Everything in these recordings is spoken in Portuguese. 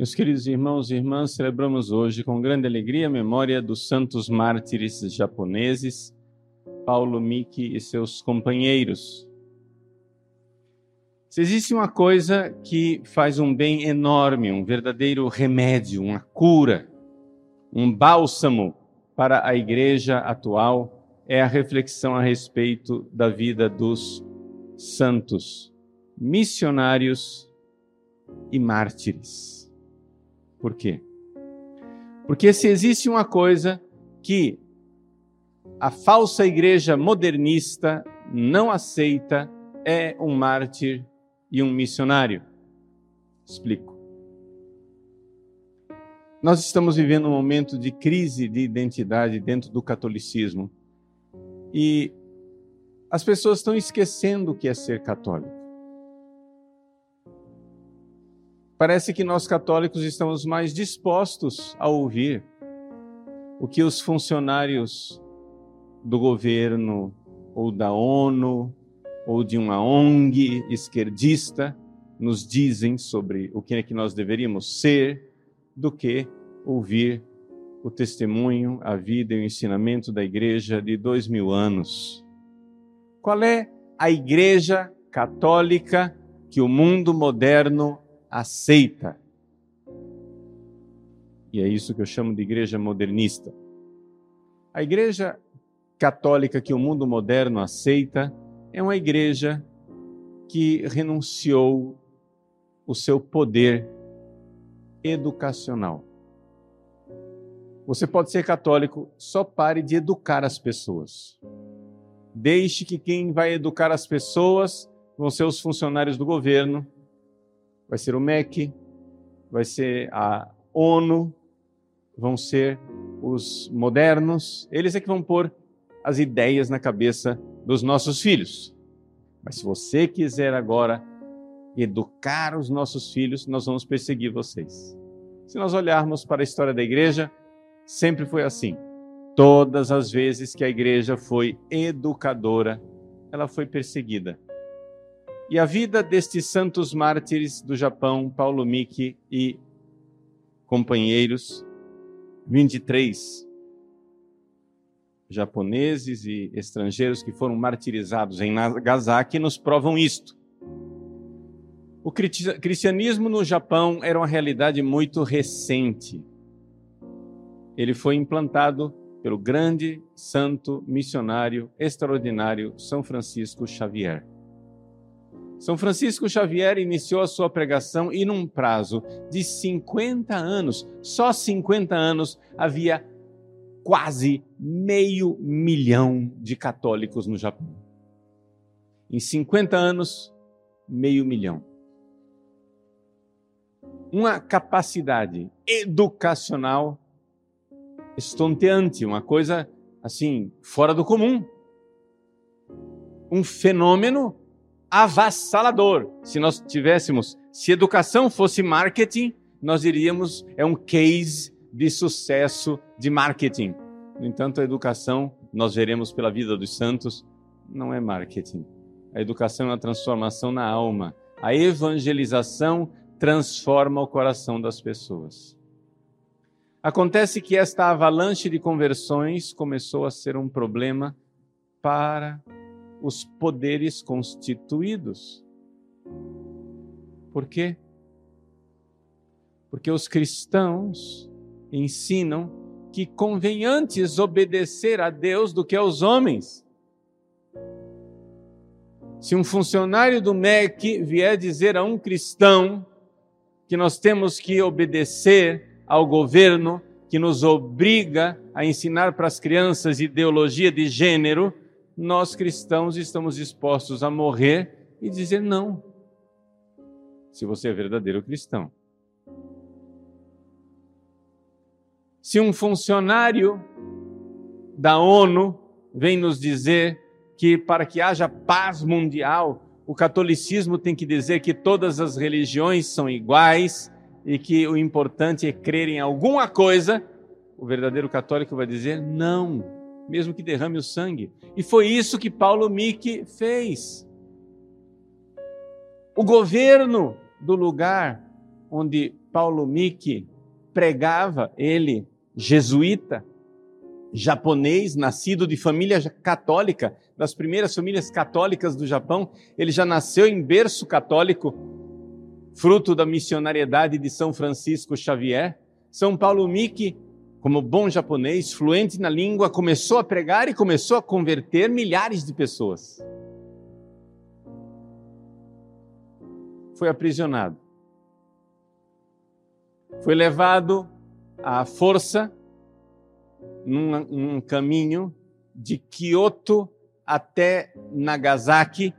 Meus queridos irmãos e irmãs, celebramos hoje com grande alegria a memória dos santos mártires japoneses, Paulo Miki e seus companheiros. Se existe uma coisa que faz um bem enorme, um verdadeiro remédio, uma cura, um bálsamo para a igreja atual, é a reflexão a respeito da vida dos santos, missionários e mártires. Por quê? Porque se existe uma coisa que a falsa igreja modernista não aceita, é um mártir e um missionário. Explico. Nós estamos vivendo um momento de crise de identidade dentro do catolicismo. E as pessoas estão esquecendo o que é ser católico. Parece que nós católicos estamos mais dispostos a ouvir o que os funcionários do governo ou da ONU ou de uma ONG esquerdista nos dizem sobre o que é que nós deveríamos ser, do que ouvir o testemunho, a vida e o ensinamento da igreja de dois mil anos. Qual é a igreja católica que o mundo moderno aceita? E é isso que eu chamo de igreja modernista. A igreja católica que o mundo moderno aceita é uma igreja que renunciou o seu poder educacional. Você pode ser católico, só pare de educar as pessoas. Deixe que quem vai educar as pessoas vão ser os funcionários do governo, vai ser o MEC, vai ser a ONU, vão ser os modernos, eles é que vão pôr as ideias na cabeça dos nossos filhos. Mas se você quiser agora educar os nossos filhos, nós vamos perseguir vocês. Se nós olharmos para a história da igreja, sempre foi assim. Todas as vezes que a igreja foi educadora, ela foi perseguida. E a vida destes santos mártires do Japão, Paulo Miki e companheiros, 23 japoneses e estrangeiros que foram martirizados em Nagasaki nos provam isto. O cristianismo no Japão era uma realidade muito recente. Ele foi implantado pelo grande santo missionário extraordinário São Francisco Xavier. São Francisco Xavier iniciou a sua pregação e, num prazo de 50 anos, só 50 anos, havia quase meio milhão de católicos no Japão. Em 50 anos, meio milhão. Uma capacidade educacional estonteante, uma coisa assim, fora do comum. Um fenômeno avassalador. Se nós tivéssemos, se educação fosse marketing, nós diríamos é um case de sucesso de marketing. No entanto, a educação, nós veremos pela vida dos santos, não é marketing. A educação é uma transformação na alma. A evangelização transforma o coração das pessoas. Acontece que esta avalanche de conversões começou a ser um problema para os poderes constituídos. Por quê? Porque os cristãos ensinam que convém antes obedecer a Deus do que aos homens. Se um funcionário do MEC vier dizer a um cristão que nós temos que obedecer ao governo que nos obriga a ensinar para as crianças ideologia de gênero, nós cristãos estamos dispostos a morrer e dizer não. Se você é verdadeiro cristão. Se um funcionário da ONU vem nos dizer que para que haja paz mundial, o catolicismo tem que dizer que todas as religiões são iguais e que o importante é crer em alguma coisa, o verdadeiro católico vai dizer não, mesmo que derrame o sangue. E foi isso que Paulo Miki fez. O governo do lugar onde Paulo Miki pregava, ele, jesuíta, japonês, nascido de família católica, das primeiras famílias católicas do Japão, ele já nasceu em berço católico, fruto da missionariedade de São Francisco Xavier. São Paulo Miki, como bom japonês, fluente na língua, começou a pregar e começou a converter milhares de pessoas. Foi aprisionado. Foi levado à força num, num caminho de Kyoto até Nagasaki,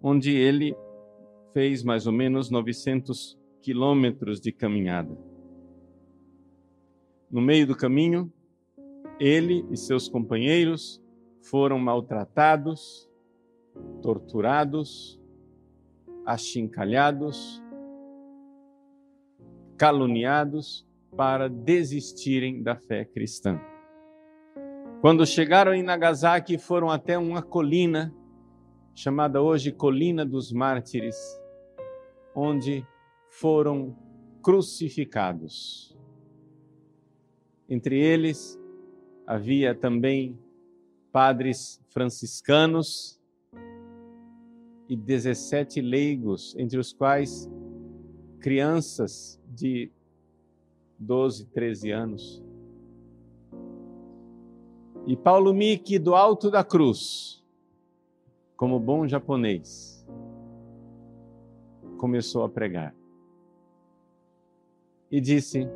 onde ele fez mais ou menos 900 quilômetros de caminhada. No meio do caminho, ele e seus companheiros foram maltratados, torturados, achincalhados, caluniados para desistirem da fé cristã. Quando chegaram em Nagasaki, foram até uma colina, chamada hoje Colina dos Mártires, onde foram crucificados. Entre eles havia também padres franciscanos e 17 leigos, entre os quais crianças de 12, 13 anos. E Paulo Miki, do alto da cruz, como bom japonês, começou a pregar. E disse: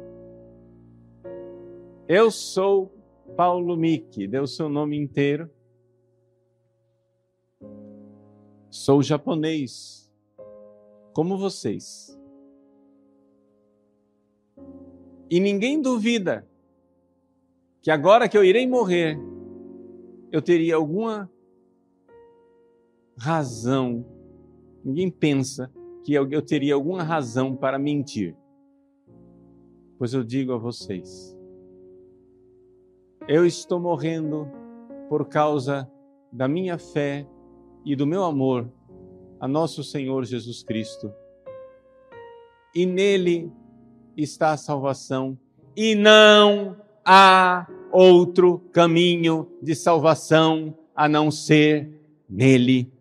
Eu sou Paulo Miki, deu seu nome inteiro. Sou japonês, como vocês. E ninguém duvida que agora que eu irei morrer, eu teria alguma razão, ninguém pensa que eu, eu teria alguma razão para mentir. Pois eu digo a vocês, eu estou morrendo por causa da minha fé e do meu amor a nosso Senhor Jesus Cristo. E nele está a salvação, e não há outro caminho de salvação a não ser nele.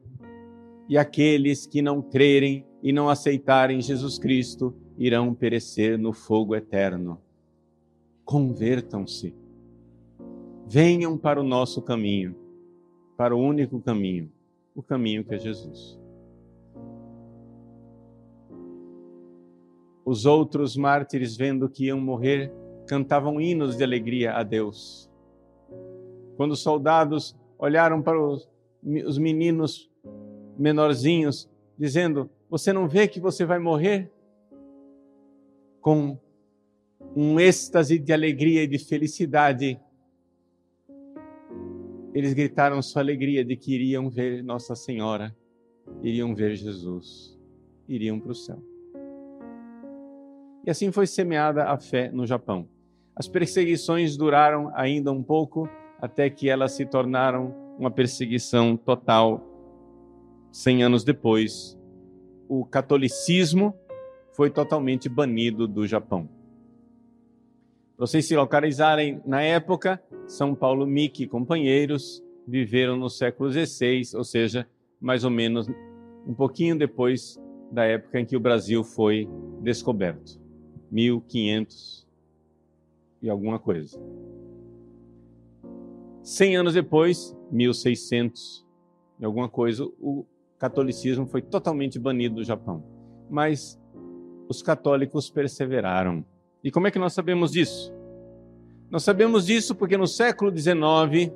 E aqueles que não crerem e não aceitarem Jesus Cristo irão perecer no fogo eterno. Convertam-se. Venham para o nosso caminho, para o único caminho, o caminho que é Jesus. Os outros mártires, vendo que iam morrer, cantavam hinos de alegria a Deus. Quando os soldados olharam para os, os meninos menorzinhos, dizendo: Você não vê que você vai morrer? Com um êxtase de alegria e de felicidade, eles gritaram sua alegria de que iriam ver Nossa Senhora, iriam ver Jesus, iriam para o céu. E assim foi semeada a fé no Japão. As perseguições duraram ainda um pouco até que elas se tornaram uma perseguição total. Cem anos depois, o catolicismo foi totalmente banido do Japão. Vocês se localizarem na época, São Paulo Miki e companheiros viveram no século XVI, ou seja, mais ou menos um pouquinho depois da época em que o Brasil foi descoberto. 1500 e alguma coisa. Cem anos depois, 1600 e alguma coisa, o catolicismo foi totalmente banido do Japão. Mas os católicos perseveraram. E como é que nós sabemos disso? Nós sabemos disso porque no século XIX,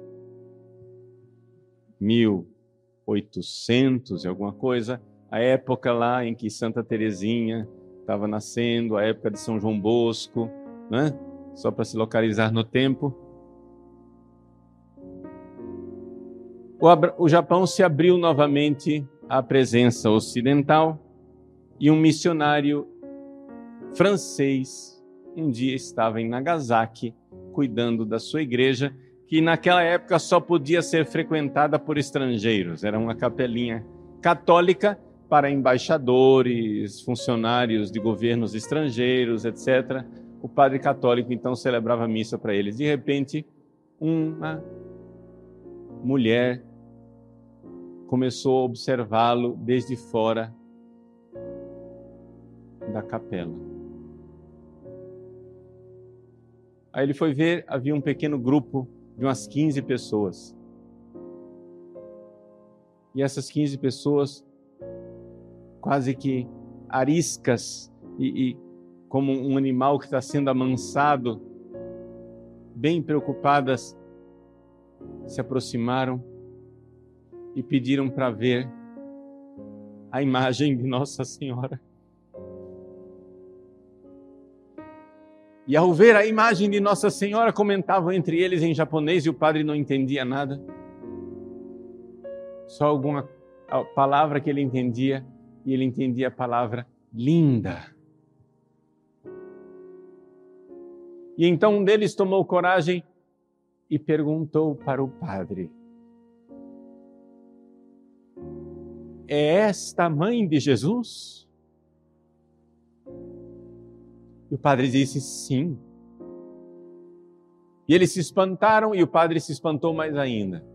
1800 e alguma coisa, a época lá em que Santa Teresinha estava nascendo, a época de São João Bosco, né? só para se localizar no tempo. O, o Japão se abriu novamente à presença ocidental e um missionário francês um dia estava em Nagasaki cuidando da sua igreja, que naquela época só podia ser frequentada por estrangeiros. Era uma capelinha católica para embaixadores, funcionários de governos estrangeiros, etc. O padre católico então celebrava missa para eles. De repente, uma mulher começou a observá-lo desde fora da capela. Aí ele foi ver, havia um pequeno grupo de umas 15 pessoas. E essas 15 pessoas, quase que ariscas e, e como um animal que está sendo amansado, bem preocupadas, se aproximaram e pediram para ver a imagem de Nossa Senhora. E ao ver a imagem de Nossa Senhora, comentavam entre eles em japonês e o padre não entendia nada. Só alguma palavra que ele entendia, e ele entendia a palavra linda. E então um deles tomou coragem e perguntou para o padre: É esta a mãe de Jesus? E o padre disse sim. E eles se espantaram e o padre se espantou mais ainda.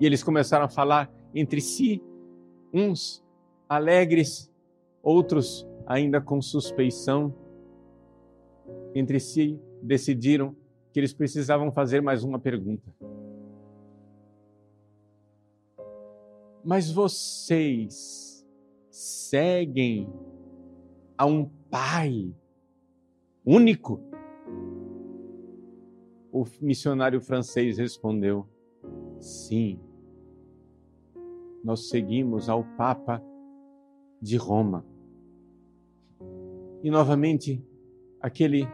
E eles começaram a falar entre si, uns alegres, outros ainda com suspeição. Entre si decidiram que eles precisavam fazer mais uma pergunta. Mas vocês seguem a um pai único? O missionário francês respondeu: Sim, nós seguimos ao Papa de Roma. E novamente, aquele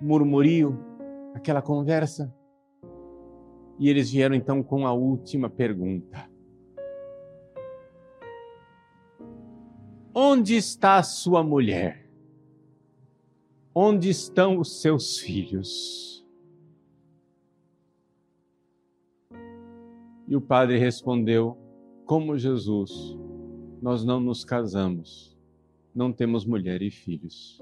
murmurio, aquela conversa. E eles vieram então com a última pergunta: Onde está sua mulher? Onde estão os seus filhos? E o padre respondeu: Como Jesus, nós não nos casamos, não temos mulher e filhos.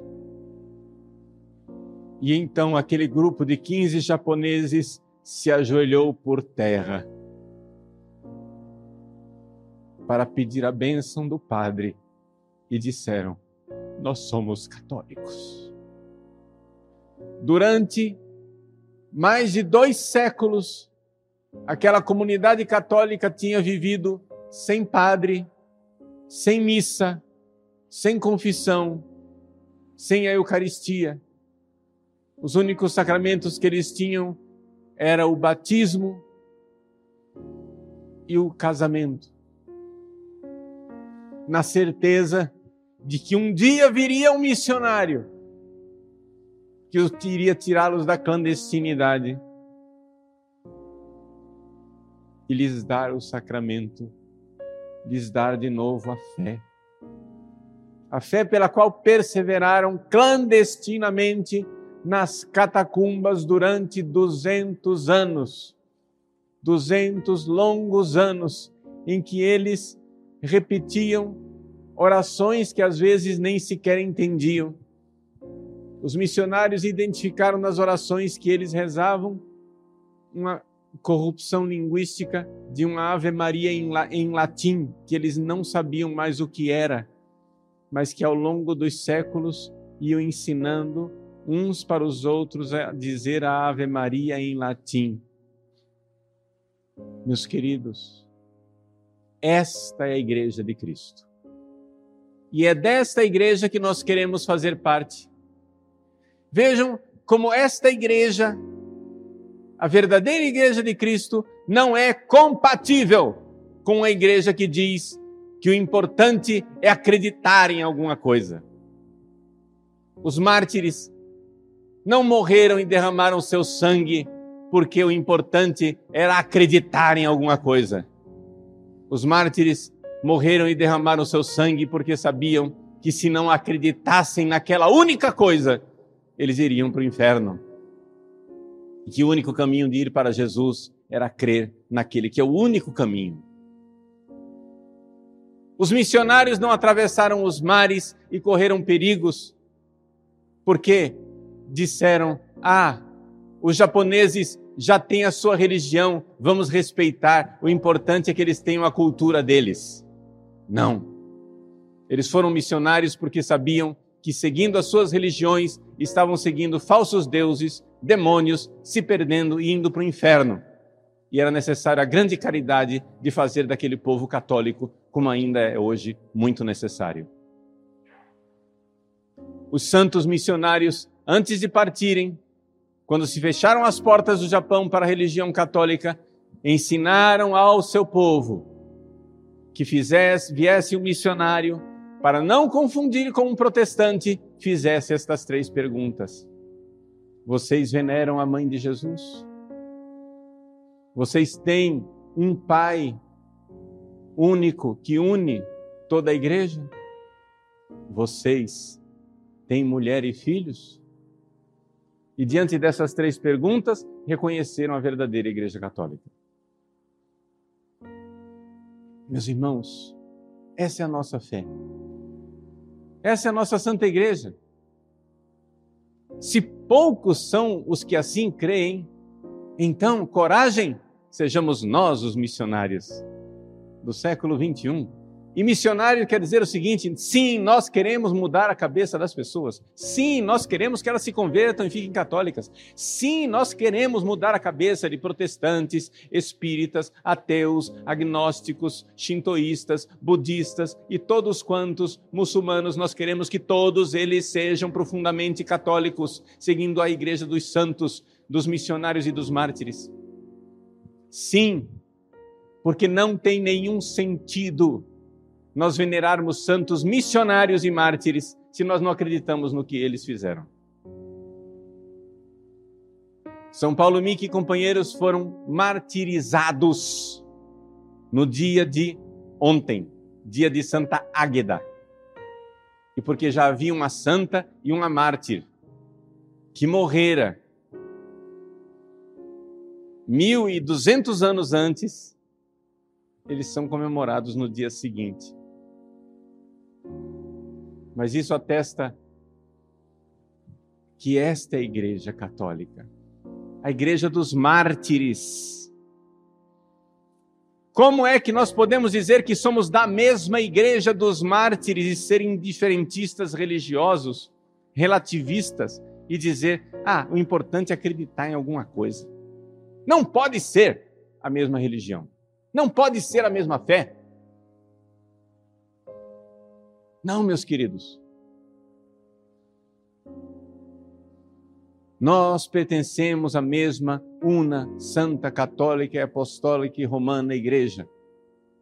E então aquele grupo de 15 japoneses se ajoelhou por terra para pedir a bênção do padre e disseram: Nós somos católicos durante mais de dois séculos, aquela comunidade católica tinha vivido sem padre, sem missa, sem confissão, sem a Eucaristia. Os únicos sacramentos que eles tinham era o batismo e o casamento. Na certeza de que um dia viria um missionário que eu iria tirá-los da clandestinidade e lhes dar o sacramento, lhes dar de novo a fé. A fé pela qual perseveraram clandestinamente nas catacumbas durante 200 anos. 200 longos anos em que eles repetiam orações que às vezes nem sequer entendiam os missionários identificaram nas orações que eles rezavam uma corrupção linguística de uma Ave Maria em, latim, que eles não sabiam mais o que era, mas que ao longo dos séculos iam ensinando uns para os outros a dizer a Ave Maria em latim. Meus queridos, esta é a igreja de Cristo. E é desta igreja que nós queremos fazer parte. Vejam como esta igreja, a verdadeira igreja de Cristo, não é compatível com a igreja que diz que o importante é acreditar em alguma coisa. Os mártires não morreram e derramaram seu sangue porque o importante era acreditar em alguma coisa. Os mártires morreram e derramaram seu sangue porque sabiam que se não acreditassem naquela única coisa, eles iriam para o inferno. E que o único caminho de ir para Jesus era crer naquele que é o único caminho. Os missionários não atravessaram os mares e correram perigos, porque disseram: Ah, os japoneses já têm a sua religião, vamos respeitar, o importante é que eles tenham a cultura deles. Não. Eles foram missionários porque sabiam que, seguindo as suas religiões, estavam seguindo falsos deuses, demônios, se perdendo e indo para o inferno. E era necessária a grande caridade de fazer daquele povo católico, como ainda é hoje muito necessário. Os santos missionários, antes de partirem, quando se fecharam as portas do Japão para a religião católica, ensinaram ao seu povo que fizesse, viesse um missionário para não confundir com um protestante, fizesse estas três perguntas: Vocês veneram a mãe de Jesus? Vocês têm um pai único que une toda a igreja? Vocês têm mulher e filhos? E diante dessas três perguntas, reconheceram a verdadeira Igreja Católica. Meus irmãos, essa é a nossa fé. Essa é a nossa Santa Igreja. Se poucos são os que assim creem, então, coragem, sejamos nós os missionários do século 21 e missionário quer dizer o seguinte: sim, nós queremos mudar a cabeça das pessoas. Sim, nós queremos que elas se convertam e fiquem católicas. Sim, nós queremos mudar a cabeça de protestantes, espíritas, ateus, agnósticos, shintoístas, budistas e todos quantos muçulmanos. Nós queremos que todos eles sejam profundamente católicos, seguindo a igreja dos santos, dos missionários e dos mártires. Sim, porque não tem nenhum sentido nós venerarmos santos missionários e mártires se nós não acreditamos no que eles fizeram. São Paulo Mickey e companheiros foram martirizados no dia de ontem, dia de Santa Águeda. E porque já havia uma santa e uma mártir que morrera mil e duzentos anos antes, eles são comemorados no dia seguinte. Mas isso atesta que esta é a Igreja Católica, a Igreja dos mártires. Como é que nós podemos dizer que somos da mesma Igreja dos mártires e ser indiferentistas religiosos, relativistas e dizer, ah, o importante é acreditar em alguma coisa? Não pode ser a mesma religião, não pode ser a mesma fé. Não, meus queridos. Nós pertencemos à mesma una, santa, católica e apostólica e romana igreja.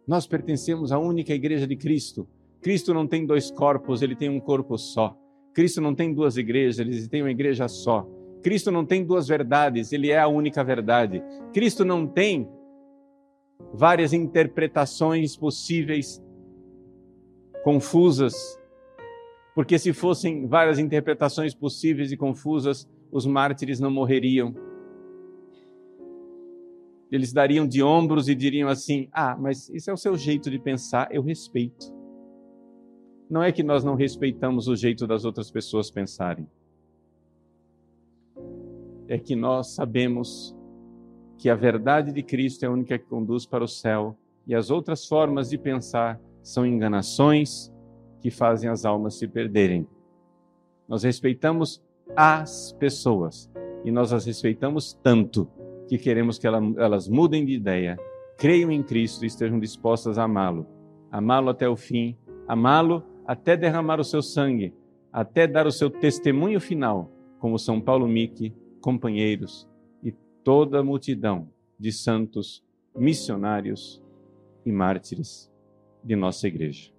Nós pertencemos à única igreja de Cristo. Cristo não tem dois corpos, ele tem um corpo só. Cristo não tem duas igrejas, ele tem uma igreja só. Cristo não tem duas verdades, ele é a única verdade. Cristo não tem várias interpretações possíveis confusas, porque se fossem várias interpretações possíveis e confusas, os mártires não morreriam. Eles dariam de ombros e diriam assim: Ah, mas isso é o seu jeito de pensar, eu respeito. Não é que nós não respeitamos o jeito das outras pessoas pensarem. É que nós sabemos que a verdade de Cristo é a única que conduz para o céu e as outras formas de pensar são enganações que fazem as almas se perderem. Nós respeitamos as pessoas e nós as respeitamos tanto que queremos que elas mudem de ideia, creiam em Cristo e estejam dispostas a amá-lo, amá-lo até o fim, amá-lo até derramar o seu sangue, até dar o seu testemunho final, como São Paulo Mickey, companheiros e toda a multidão de santos, missionários e mártires de nossa igreja.